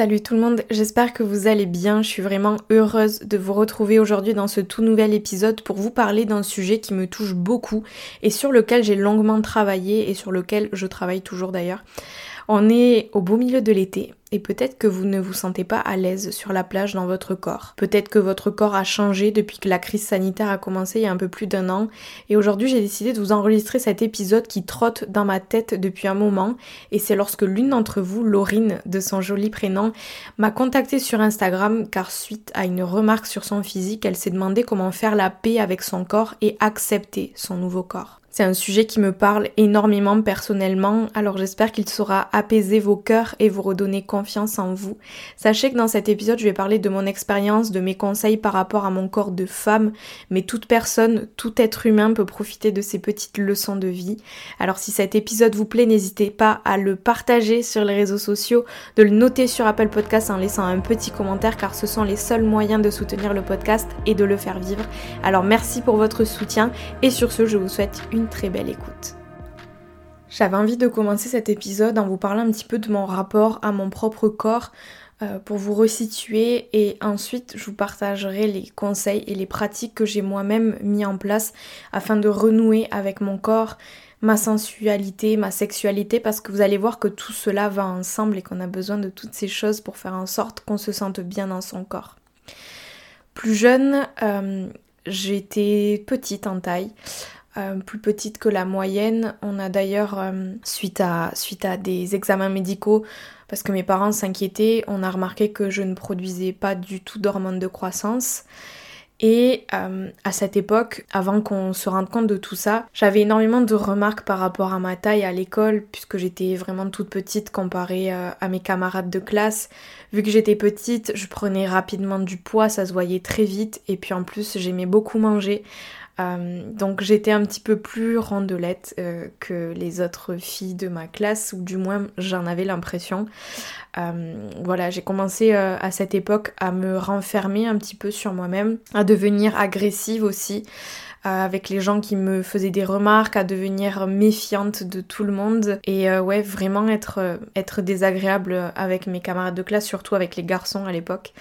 Salut tout le monde, j'espère que vous allez bien. Je suis vraiment heureuse de vous retrouver aujourd'hui dans ce tout nouvel épisode pour vous parler d'un sujet qui me touche beaucoup et sur lequel j'ai longuement travaillé et sur lequel je travaille toujours d'ailleurs. On est au beau milieu de l'été et peut-être que vous ne vous sentez pas à l'aise sur la plage dans votre corps. Peut-être que votre corps a changé depuis que la crise sanitaire a commencé il y a un peu plus d'un an et aujourd'hui j'ai décidé de vous enregistrer cet épisode qui trotte dans ma tête depuis un moment et c'est lorsque l'une d'entre vous, Laurine de son joli prénom, m'a contacté sur Instagram car suite à une remarque sur son physique, elle s'est demandé comment faire la paix avec son corps et accepter son nouveau corps. C'est un sujet qui me parle énormément personnellement, alors j'espère qu'il saura apaiser vos cœurs et vous redonner confiance en vous. Sachez que dans cet épisode, je vais parler de mon expérience, de mes conseils par rapport à mon corps de femme, mais toute personne, tout être humain peut profiter de ces petites leçons de vie. Alors si cet épisode vous plaît, n'hésitez pas à le partager sur les réseaux sociaux, de le noter sur Apple Podcast en laissant un petit commentaire car ce sont les seuls moyens de soutenir le podcast et de le faire vivre. Alors merci pour votre soutien et sur ce, je vous souhaite une très belle écoute. J'avais envie de commencer cet épisode en vous parlant un petit peu de mon rapport à mon propre corps euh, pour vous resituer et ensuite je vous partagerai les conseils et les pratiques que j'ai moi-même mis en place afin de renouer avec mon corps, ma sensualité, ma sexualité parce que vous allez voir que tout cela va ensemble et qu'on a besoin de toutes ces choses pour faire en sorte qu'on se sente bien dans son corps. Plus jeune, euh, j'étais petite en taille. Euh, plus petite que la moyenne. On a d'ailleurs, euh, suite, à, suite à des examens médicaux, parce que mes parents s'inquiétaient, on a remarqué que je ne produisais pas du tout d'hormones de croissance. Et euh, à cette époque, avant qu'on se rende compte de tout ça, j'avais énormément de remarques par rapport à ma taille à l'école, puisque j'étais vraiment toute petite comparée à mes camarades de classe. Vu que j'étais petite, je prenais rapidement du poids, ça se voyait très vite, et puis en plus j'aimais beaucoup manger. Euh, donc j'étais un petit peu plus rondelette euh, que les autres filles de ma classe, ou du moins j'en avais l'impression. Euh, voilà, j'ai commencé à cette époque à me renfermer un petit peu sur moi-même, à devenir agressive aussi. avec les gens qui me faisaient des remarques, à devenir méfiante de tout le monde et ouais vraiment être, être désagréable avec mes camarades de classe, surtout avec les garçons à l'époque.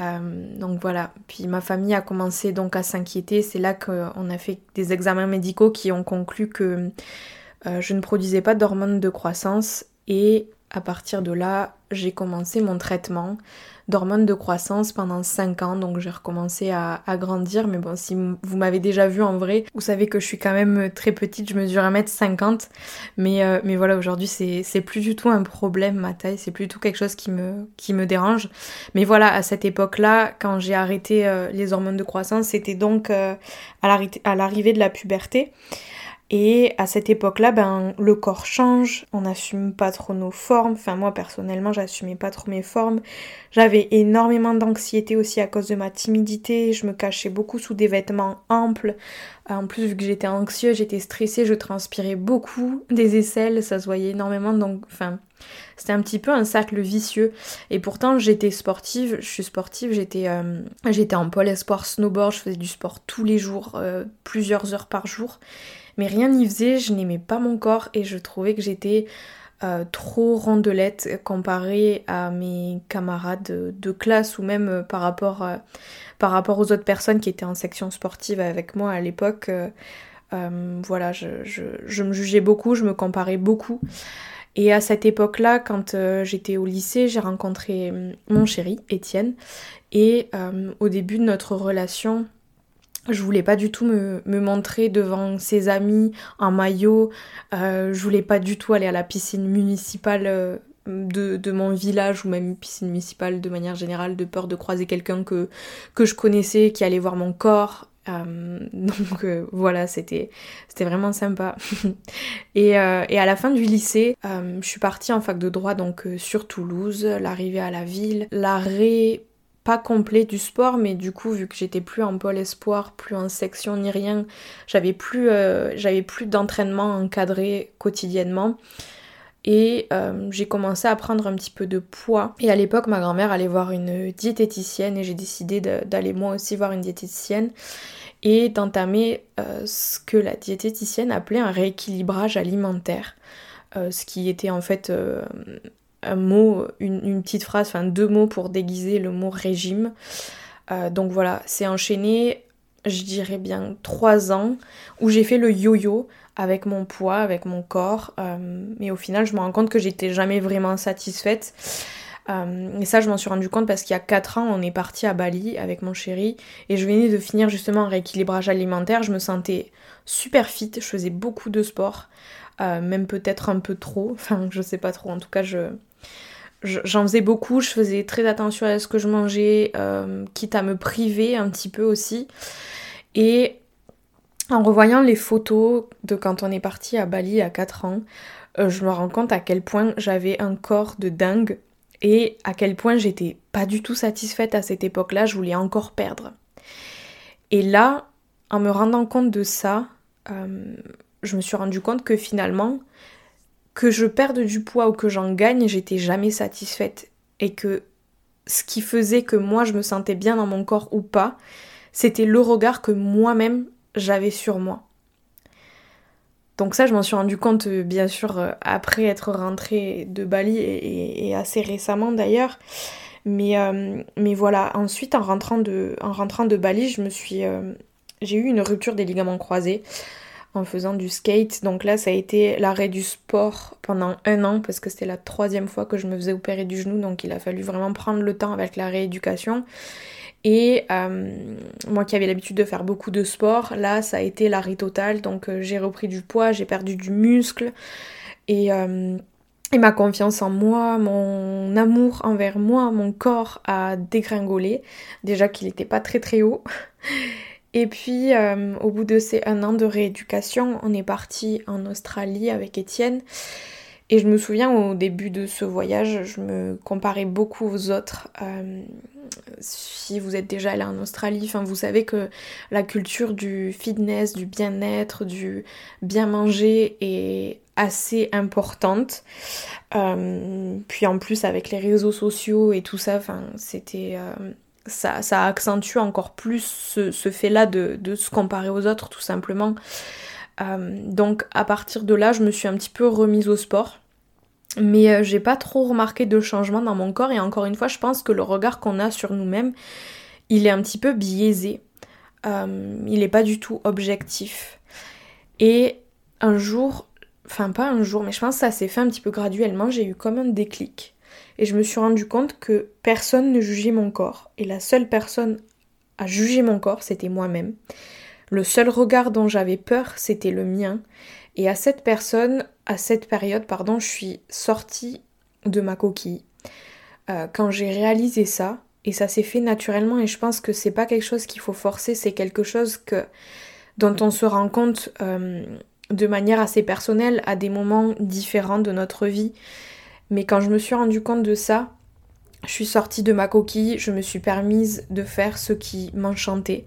Euh, donc voilà, puis ma famille a commencé donc à s'inquiéter. C'est là qu'on a fait des examens médicaux qui ont conclu que euh, je ne produisais pas d'hormones de croissance et à partir de là, j'ai commencé mon traitement d'hormones de croissance pendant 5 ans, donc j'ai recommencé à, grandir. Mais bon, si vous m'avez déjà vu en vrai, vous savez que je suis quand même très petite, je mesure 1m50. Mais, euh, mais voilà, aujourd'hui, c'est plus du tout un problème, ma taille, c'est plutôt quelque chose qui me, dérange. Mais voilà, à cette époque-là, quand j'ai arrêté euh, les hormones de croissance, c'était donc euh, à l'arrivée de la puberté. Et à cette époque-là, ben, le corps change, on n'assume pas trop nos formes. Enfin, moi personnellement, j'assumais pas trop mes formes. J'avais énormément d'anxiété aussi à cause de ma timidité. Je me cachais beaucoup sous des vêtements amples. En plus, vu que j'étais anxieuse, j'étais stressée, je transpirais beaucoup des aisselles, ça se voyait énormément. Donc, enfin, c'était un petit peu un cercle vicieux. Et pourtant, j'étais sportive, je suis sportive, j'étais euh, en pôle espoir snowboard, je faisais du sport tous les jours, euh, plusieurs heures par jour mais rien n'y faisait, je n'aimais pas mon corps et je trouvais que j'étais euh, trop rondelette comparée à mes camarades de, classe ou même euh, par, rapport, euh, par rapport aux autres personnes qui étaient en section sportive avec moi à l'époque. voilà, je, me jugeais beaucoup, je me comparais beaucoup. Et à cette époque-là, quand j'étais au lycée, j'ai rencontré mon chéri, Étienne. Et au début de notre relation, Je voulais pas du tout me, montrer devant ses amis en maillot. Euh, je voulais pas du tout aller à la piscine municipale euh, de, mon village ou même piscine municipale de manière générale, de peur de croiser quelqu'un que, je connaissais qui allait voir mon corps. Euh, donc voilà, c'était vraiment sympa. et, et, à la fin du lycée, je suis partie en fac de droit donc sur Toulouse, l'arrivée à la ville, l'arrêt complet du sport, mais du coup, vu que j'étais plus en pôle espoir, plus en section ni rien, j'avais plus, euh, j'avais plus d'entraînement encadré quotidiennement. Et euh, j'ai commencé à prendre un petit peu de poids. Et à l'époque, ma grand-mère allait voir une diététicienne et j'ai décidé d'aller moi aussi voir une diététicienne et d'entamer euh, ce que la diététicienne appelait un rééquilibrage alimentaire. ce qui était en fait un mot, une, petite phrase, enfin deux mots pour déguiser le mot régime. Euh, donc voilà, c'est enchaîné, je dirais bien trois ans, où j'ai fait le yo-yo avec mon poids, avec mon corps. Euh, mais au final, je me rends compte que j'étais jamais vraiment satisfaite. Euh, et ça, je m'en suis rendu compte parce qu'il y a quatre ans, on est parti à Bali avec mon chéri et je venais de finir justement un rééquilibrage alimentaire. Je me sentais super fit, je faisais beaucoup de sport, même peut-être un peu trop. Enfin, je sais pas trop. En tout cas, je, j'en faisais beaucoup, je faisais très attention à ce que je mangeais, euh, quitte à me priver un petit peu aussi. Et en revoyant les photos de quand on est parti à Bali à 4 ans, euh, je me rends compte à quel point j'avais un corps de dingue et à quel point j'étais pas du tout satisfaite à cette époque-là, je voulais encore perdre. Et là, en me rendant compte de ça, euh, je me suis rendu compte que finalement, que je perde du poids ou que j'en gagne, j'étais jamais satisfaite. Et que ce qui faisait que moi je me sentais bien dans mon corps ou pas, c'était le regard que moi-même j'avais sur moi. Donc ça, je m'en suis rendu compte, euh, bien sûr, euh, après être rentrée de Bali et, assez récemment d'ailleurs. Mais, euh, voilà, ensuite, en rentrant de, en rentrant de Bali, je me suis, j'ai eu une rupture des ligaments croisés en faisant du skate. Donc là, ça a été l'arrêt du sport pendant un an parce que c'était la troisième fois que je me faisais opérer du genou. Donc il a fallu vraiment prendre le temps avec la rééducation. Et euh, moi qui avais l'habitude de faire beaucoup de sport, là, ça a été l'arrêt total. Donc euh, j'ai repris du poids, j'ai perdu du muscle. Et, euh, et ma confiance en moi, mon amour envers moi, mon corps a dégringolé. Déjà qu'il n'était pas très très haut. Et puis, euh, au bout de ces un an de rééducation, on est parti en Australie avec Étienne. Et je me souviens au début de ce voyage, je me comparais beaucoup aux autres. Euh, si vous êtes déjà allé en Australie, vous savez que la culture du fitness, du bien-être, du bien manger est assez importante. Euh, puis en plus avec les réseaux sociaux et tout ça, c'était ça, accentue encore plus ce, fait-là de, se comparer aux autres, tout simplement. Euh, donc à partir de là, je me suis un petit peu remise au sport. Mais euh, j'ai pas trop remarqué de changement dans mon corps et encore une fois, je pense que le regard qu'on a sur nous-mêmes, il est un petit peu biaisé. Euh, il n'est pas du tout objectif. Et un jour, enfin pas un jour, mais je pense que ça s'est fait un petit peu graduellement, j'ai eu comme un déclic et je me suis rendu compte que personne ne jugeait mon corps et la seule personne à juger mon corps, c'était moi-même. Le seul regard dont j'avais peur, c'était le mien. Et à cette personne, à cette période, pardon, je suis sortie de ma coquille. Euh, quand j'ai réalisé ça, et ça s'est fait naturellement, et je pense que c'est pas quelque chose qu'il faut forcer, c'est quelque chose que dont on se rend compte euh, de manière assez personnelle à des moments différents de notre vie. Mais quand je me suis rendu compte de ça, je suis sortie de ma coquille, je me suis permise de faire ce qui m'enchantait.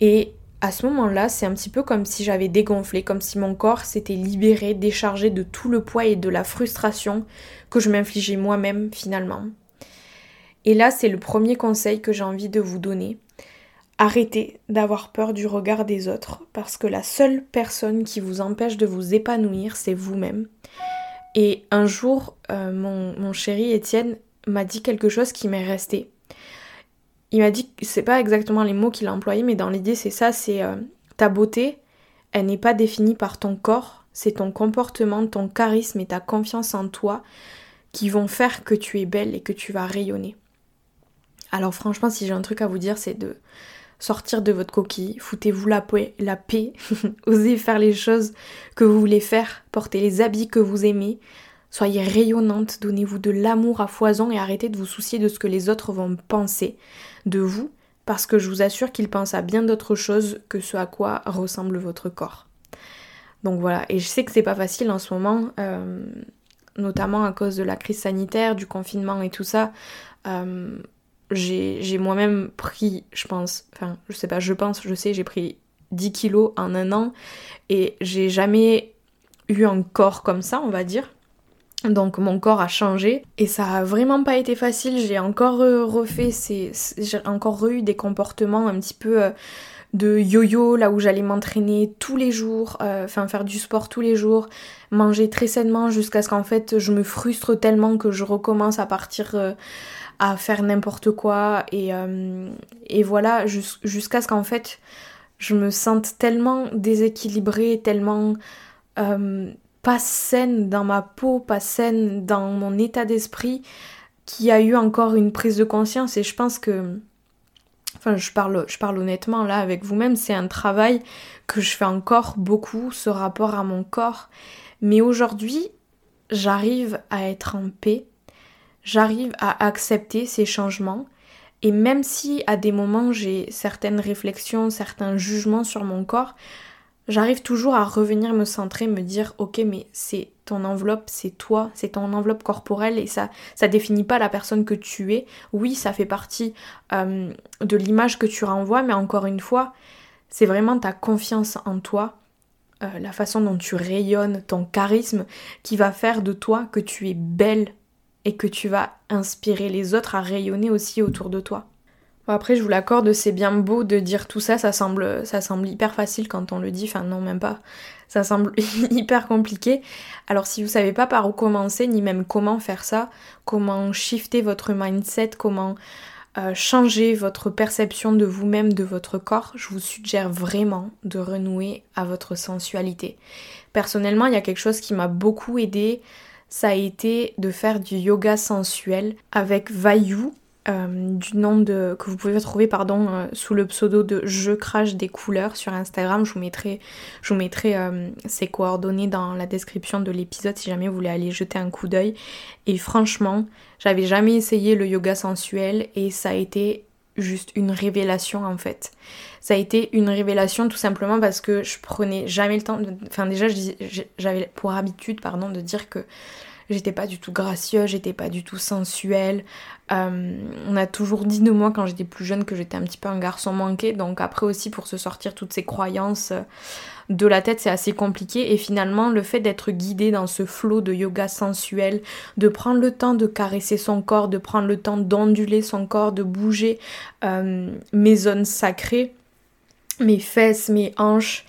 Et à ce moment-là, c'est un petit peu comme si j'avais dégonflé, comme si mon corps s'était libéré, déchargé de tout le poids et de la frustration que je m'infligeais moi-même finalement. Et là, c'est le premier conseil que j'ai envie de vous donner. Arrêtez d'avoir peur du regard des autres, parce que la seule personne qui vous empêche de vous épanouir, c'est vous-même. Et un jour, euh, mon, chéri Étienne m'a dit quelque chose qui m'est resté. Il m'a dit, c'est pas exactement les mots qu'il a employés, mais dans l'idée c'est ça, c'est euh, ta beauté, elle n'est pas définie par ton corps, c'est ton comportement, ton charisme et ta confiance en toi qui vont faire que tu es belle et que tu vas rayonner. Alors franchement, si j'ai un truc à vous dire, c'est de sortir de votre coquille, foutez-vous la paix, la paix, osez faire les choses que vous voulez faire, portez les habits que vous aimez, soyez rayonnante, donnez-vous de l'amour à foison et arrêtez de vous soucier de ce que les autres vont penser de vous, parce que je vous assure qu'ils pensent à bien d'autres choses que ce à quoi ressemble votre corps. Donc voilà, et je sais que c'est pas facile en ce moment, euh, notamment à cause de la crise sanitaire, du confinement et tout ça. Euh, j'ai moi-même pris, je pense, enfin, je sais pas, je pense, je sais, j'ai pris 10 kilos en un an et j'ai jamais eu un corps comme ça, on va dire. Donc mon corps a changé et ça a vraiment pas été facile. J'ai encore euh, refait ces, j'ai encore eu des comportements un petit peu euh, de yo-yo là où j'allais m'entraîner tous les jours, euh, enfin faire du sport tous les jours, manger très sainement jusqu'à ce qu'en fait je me frustre tellement que je recommence à partir à faire n'importe quoi et, euh, voilà jusqu'à ce qu'en fait je me sente tellement déséquilibrée, tellement euh, pas saine dans ma peau, pas saine dans mon état d'esprit, qu'il y a eu encore une prise de conscience et je pense que enfin je parle je parle honnêtement là avec vous-même, c'est un travail que je fais encore beaucoup ce rapport à mon corps. Mais aujourd'hui, j'arrive à être en paix j'arrive à accepter ces changements. Et même si à des moments j'ai certaines réflexions, certains jugements sur mon corps, j'arrive toujours à revenir me centrer, me dire ok mais c'est ton enveloppe, c'est toi, c'est ton enveloppe corporelle et ça ça définit pas la personne que tu es. Oui, ça fait partie euh, de l'image que tu renvoies, mais encore une fois, c'est vraiment ta confiance en toi, euh, la façon dont tu rayonnes, ton charisme qui va faire de toi que tu es belle et que tu vas inspirer les autres à rayonner aussi autour de toi. Après je vous l'accorde, c'est bien beau de dire tout ça, ça semble, hyper facile quand on le dit, enfin non même pas, ça semble hyper compliqué. Alors si vous savez pas par où commencer, ni même comment faire ça, comment shifter votre mindset, comment euh, changer votre perception de vous-même, de votre corps, je vous suggère vraiment de renouer à votre sensualité. Personnellement, il y a quelque chose qui m'a beaucoup aidé ça a été de faire du yoga sensuel avec Vayu, euh, du nom de que vous pouvez trouver pardon euh, sous le pseudo de je crache des couleurs sur Instagram. Je vous mettrai je vous mettrai euh, ses coordonnées dans la description de l'épisode si jamais vous voulez aller jeter un coup d'œil. Et franchement j'avais jamais essayé le yoga sensuel et ça a été juste une révélation en fait. Ça a été une révélation tout simplement parce que je prenais jamais le temps de... enfin déjà j'avais pour habitude pardon de dire que j'étais pas du tout gracieuse, j'étais pas du tout sensuelle. Euh, on a toujours dit de moi quand j'étais plus jeune que j'étais un petit peu un garçon manqué, donc après aussi pour se sortir toutes ces croyances euh, de la tête c'est assez compliqué et finalement le fait d'être guidé dans ce flot de yoga sensuel, de prendre le temps de caresser son corps, de prendre le temps d'onduler son corps, de bouger euh, mes zones sacrées, mes fesses, mes hanches,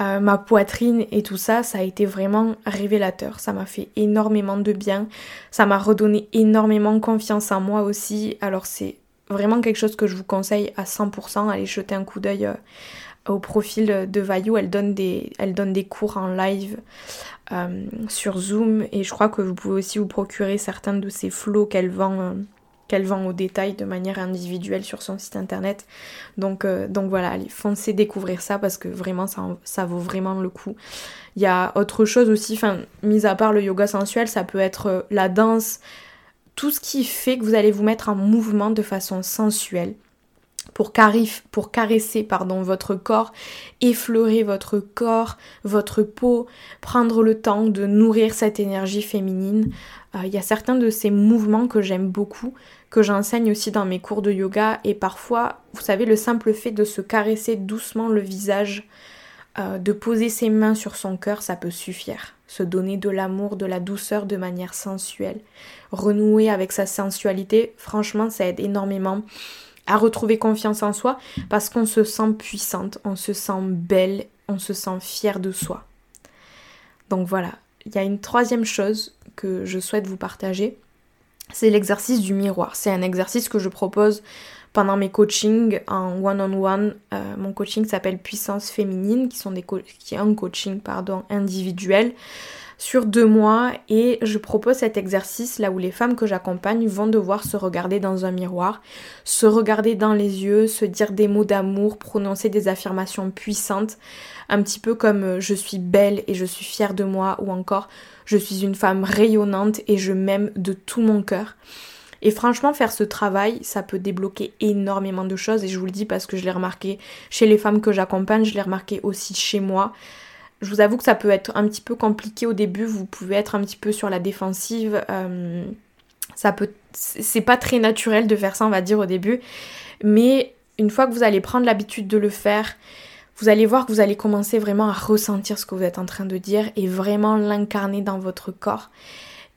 euh, ma poitrine et tout ça, ça a été vraiment révélateur. Ça m'a fait énormément de bien. Ça m'a redonné énormément confiance en moi aussi. Alors c'est vraiment quelque chose que je vous conseille à 100%. Allez jeter un coup d'œil euh, au profil de Vayu. Elle donne des, elle donne des cours en live euh, sur Zoom et je crois que vous pouvez aussi vous procurer certains de ces flots qu'elle vend qu'elle vend au détail de manière individuelle sur son site internet. Donc, euh, donc voilà, allez, foncez découvrir ça parce que vraiment ça, ça vaut vraiment le coup. Il y a autre chose aussi, enfin, mis à part le yoga sensuel, ça peut être euh, la danse, tout ce qui fait que vous allez vous mettre en mouvement de façon sensuelle pour, pour caresser pardon, votre corps, effleurer votre corps, votre peau, prendre le temps de nourrir cette énergie féminine. Euh, il y a certains de ces mouvements que j'aime beaucoup, que j'enseigne aussi dans mes cours de yoga et parfois, vous savez, le simple fait de se caresser doucement le visage, euh, de poser ses mains sur son cœur, ça peut suffire. Se donner de l'amour, de la douceur de manière sensuelle. Renouer avec sa sensualité, franchement, ça aide énormément à retrouver confiance en soi parce qu'on se sent puissante, on se sent belle, on se sent fière de soi. Donc voilà, il y a une troisième chose que je souhaite vous partager, c'est l'exercice du miroir. C'est un exercice que je propose pendant mes coachings en one-on-one. Euh, mon coaching s'appelle Puissance féminine, qui, sont des qui est un coaching pardon, individuel. Sur deux mois et je propose cet exercice là où les femmes que j'accompagne vont devoir se regarder dans un miroir, se regarder dans les yeux, se dire des mots d'amour, prononcer des affirmations puissantes, un petit peu comme euh, je suis belle et je suis fière de moi ou encore je suis une femme rayonnante et je m'aime de tout mon cœur. Et franchement, faire ce travail, ça peut débloquer énormément de choses. Et je vous le dis parce que je l'ai remarqué chez les femmes que j'accompagne, je l'ai remarqué aussi chez moi. Je vous avoue que ça peut être un petit peu compliqué au début, vous pouvez être un petit peu sur la défensive. Euh, ça peut. C'est pas très naturel de faire ça, on va dire, au début. Mais une fois que vous allez prendre l'habitude de le faire, vous allez voir que vous allez commencer vraiment à ressentir ce que vous êtes en train de dire et vraiment l'incarner dans votre corps.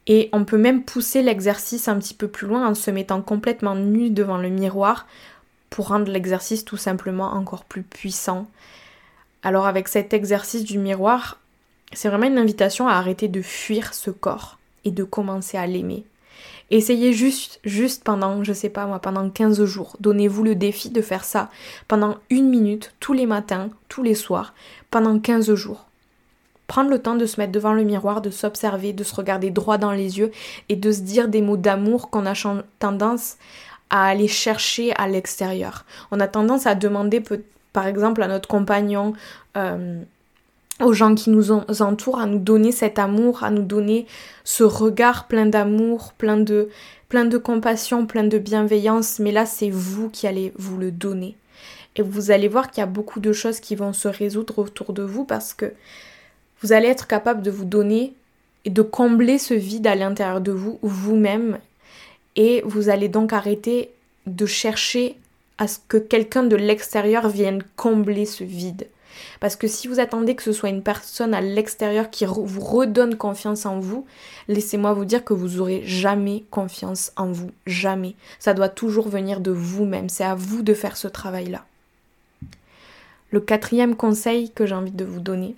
Et on peut même pousser l'exercice un petit peu plus loin en se mettant complètement nu devant le miroir pour rendre l'exercice tout simplement encore plus puissant. Alors avec cet exercice du miroir, c'est vraiment une invitation à arrêter de fuir ce corps et de commencer à l'aimer. Essayez juste, juste pendant, je sais pas moi, pendant 15 jours. Donnez-vous le défi de faire ça pendant une minute, tous les matins, tous les soirs, pendant 15 jours. Prendre le temps de se mettre devant le miroir, de s'observer, de se regarder droit dans les yeux et de se dire des mots d'amour qu'on a tendance à aller chercher à l'extérieur. On a tendance à demander, par exemple, à notre compagnon, euh, aux gens qui nous entourent à nous donner cet amour, à nous donner ce regard plein d'amour, plein de, plein de compassion, plein de bienveillance. Mais là, c'est vous qui allez vous le donner. Et vous allez voir qu'il y a beaucoup de choses qui vont se résoudre autour de vous parce que vous allez être capable de vous donner et de combler ce vide à l'intérieur de vous, vous-même. Et vous allez donc arrêter de chercher à ce que quelqu'un de l'extérieur vienne combler ce vide. Parce que si vous attendez que ce soit une personne à l'extérieur qui vous redonne confiance en vous, laissez-moi vous dire que vous n'aurez jamais confiance en vous. Jamais. Ça doit toujours venir de vous-même. C'est à vous de faire ce travail-là. Le quatrième conseil que j'ai envie de vous donner,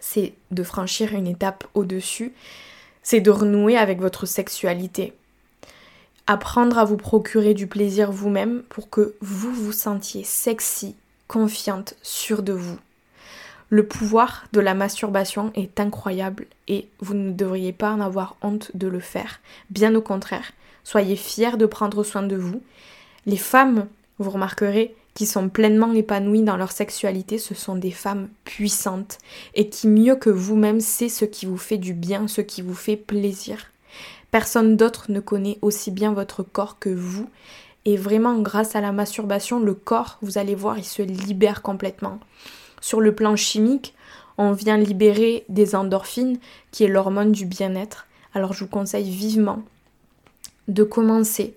c'est de franchir une étape au-dessus. C'est de renouer avec votre sexualité. Apprendre à vous procurer du plaisir vous-même pour que vous vous sentiez sexy confiante, sûre de vous. Le pouvoir de la masturbation est incroyable et vous ne devriez pas en avoir honte de le faire. Bien au contraire, soyez fiers de prendre soin de vous. Les femmes, vous remarquerez, qui sont pleinement épanouies dans leur sexualité, ce sont des femmes puissantes et qui mieux que vous-même sait ce qui vous fait du bien, ce qui vous fait plaisir. Personne d'autre ne connaît aussi bien votre corps que vous et vraiment, grâce à la masturbation, le corps, vous allez voir, il se libère complètement. Sur le plan chimique, on vient libérer des endorphines, qui est l'hormone du bien-être. Alors je vous conseille vivement de commencer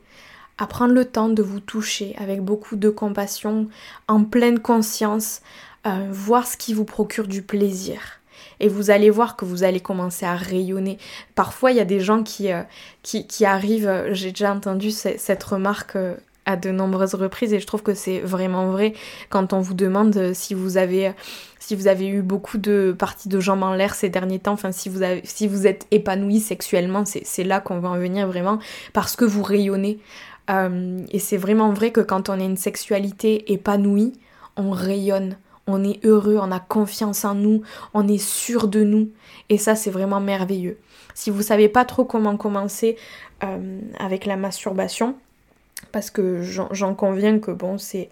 à prendre le temps de vous toucher avec beaucoup de compassion, en pleine conscience, euh, voir ce qui vous procure du plaisir et vous allez voir que vous allez commencer à rayonner. Parfois, il y a des gens qui, euh, qui, arrivent, euh, j'ai déjà entendu cette remarque euh, à de nombreuses reprises et je trouve que c'est vraiment vrai quand on vous demande si vous avez si vous avez eu beaucoup de parties de jambes en l'air ces derniers temps, enfin si vous si vous êtes épanoui sexuellement, c'est là qu'on va en venir vraiment parce que vous rayonnez. et c'est vraiment vrai que quand on a une sexualité épanouie, on rayonne, on est heureux, on a confiance en nous, on est sûr de nous. Et ça, c'est vraiment merveilleux. Si vous savez pas trop comment commencer euh, avec la masturbation, parce que j'en conviens que bon, c'est.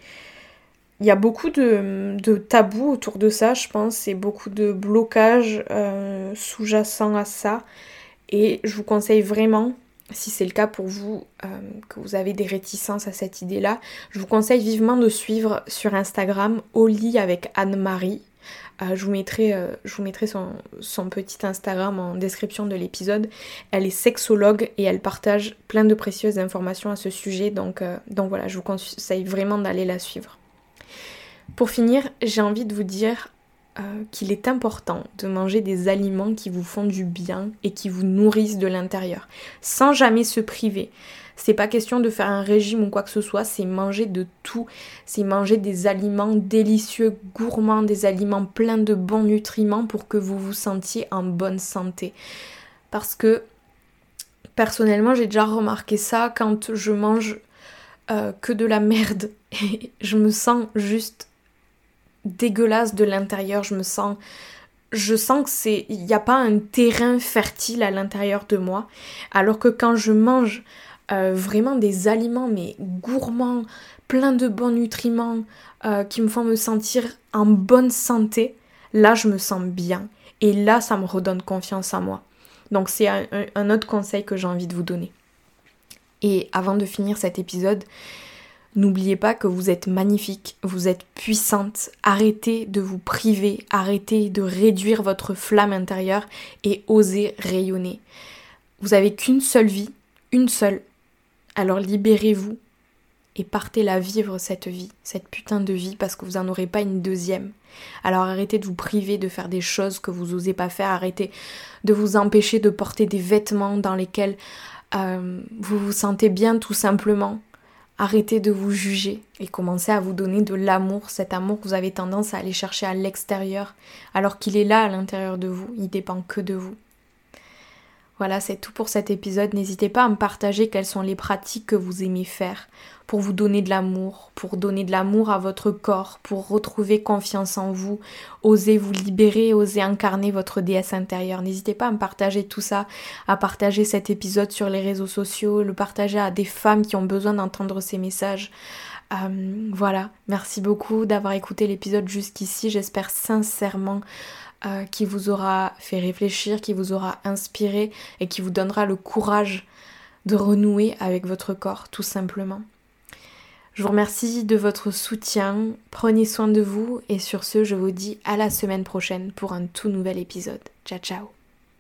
Il y a beaucoup de, tabous autour de ça, je pense, et beaucoup de blocages euh, sous-jacents à ça. Et je vous conseille vraiment si c'est le cas pour vous, euh, que vous avez des réticences à cette idée-là, je vous conseille vivement de suivre sur Instagram lit avec Anne-Marie. Euh, je vous mettrai, euh, je vous mettrai son, son, petit Instagram en description de l'épisode. Elle est sexologue et elle partage plein de précieuses informations à ce sujet. Donc, donc voilà, je vous conseille vraiment d'aller la suivre. Pour finir, j'ai envie de vous dire euh, qu'il est important de manger des aliments qui vous font du bien et qui vous nourrissent de l'intérieur, sans jamais se priver. C'est pas question de faire un régime ou quoi que ce soit, c'est manger de tout, c'est manger des aliments délicieux, gourmands, des aliments pleins de bons nutriments pour que vous vous sentiez en bonne santé. Parce que personnellement, j'ai déjà remarqué ça quand je mange euh, que de la merde et je me sens juste dégueulasse de l'intérieur, je me sens je sens que c'est il n'y a pas un terrain fertile à l'intérieur de moi. Alors que quand je mange euh, vraiment des aliments mais gourmands plein de bons nutriments euh, qui me font me sentir en bonne santé là je me sens bien. Et là ça me redonne confiance en moi. Donc c'est un autre conseil que j'ai envie de vous donner. Et avant de finir cet épisode N'oubliez pas que vous êtes magnifique, vous êtes puissante. Arrêtez de vous priver, arrêtez de réduire votre flamme intérieure et osez rayonner. Vous avez qu'une seule vie, une seule. Alors libérez-vous et partez la vivre cette vie, cette putain de vie, parce que vous n'en aurez pas une deuxième. Alors arrêtez de vous priver de faire des choses que vous n'osez pas faire, arrêtez de vous empêcher de porter des vêtements dans lesquels euh, vous vous sentez bien tout simplement. Arrêtez de vous juger et commencez à vous donner de l'amour, cet amour que vous avez tendance à aller chercher à l'extérieur, alors qu'il est là à l'intérieur de vous, il dépend que de vous. Voilà, c'est tout pour cet épisode. N'hésitez pas à me partager quelles sont les pratiques que vous aimez faire pour vous donner de l'amour, pour donner de l'amour à votre corps, pour retrouver confiance en vous, oser vous libérer, oser incarner votre déesse intérieure. N'hésitez pas à me partager tout ça, à partager cet épisode sur les réseaux sociaux, le partager à des femmes qui ont besoin d'entendre ces messages. Euh, voilà, merci beaucoup d'avoir écouté l'épisode jusqu'ici. J'espère sincèrement euh, qui vous aura fait réfléchir, qui vous aura inspiré et qui vous donnera le courage de renouer avec votre corps, tout simplement. Je vous remercie de votre soutien, prenez soin de vous et sur ce, je vous dis à la semaine prochaine pour un tout nouvel épisode. Ciao ciao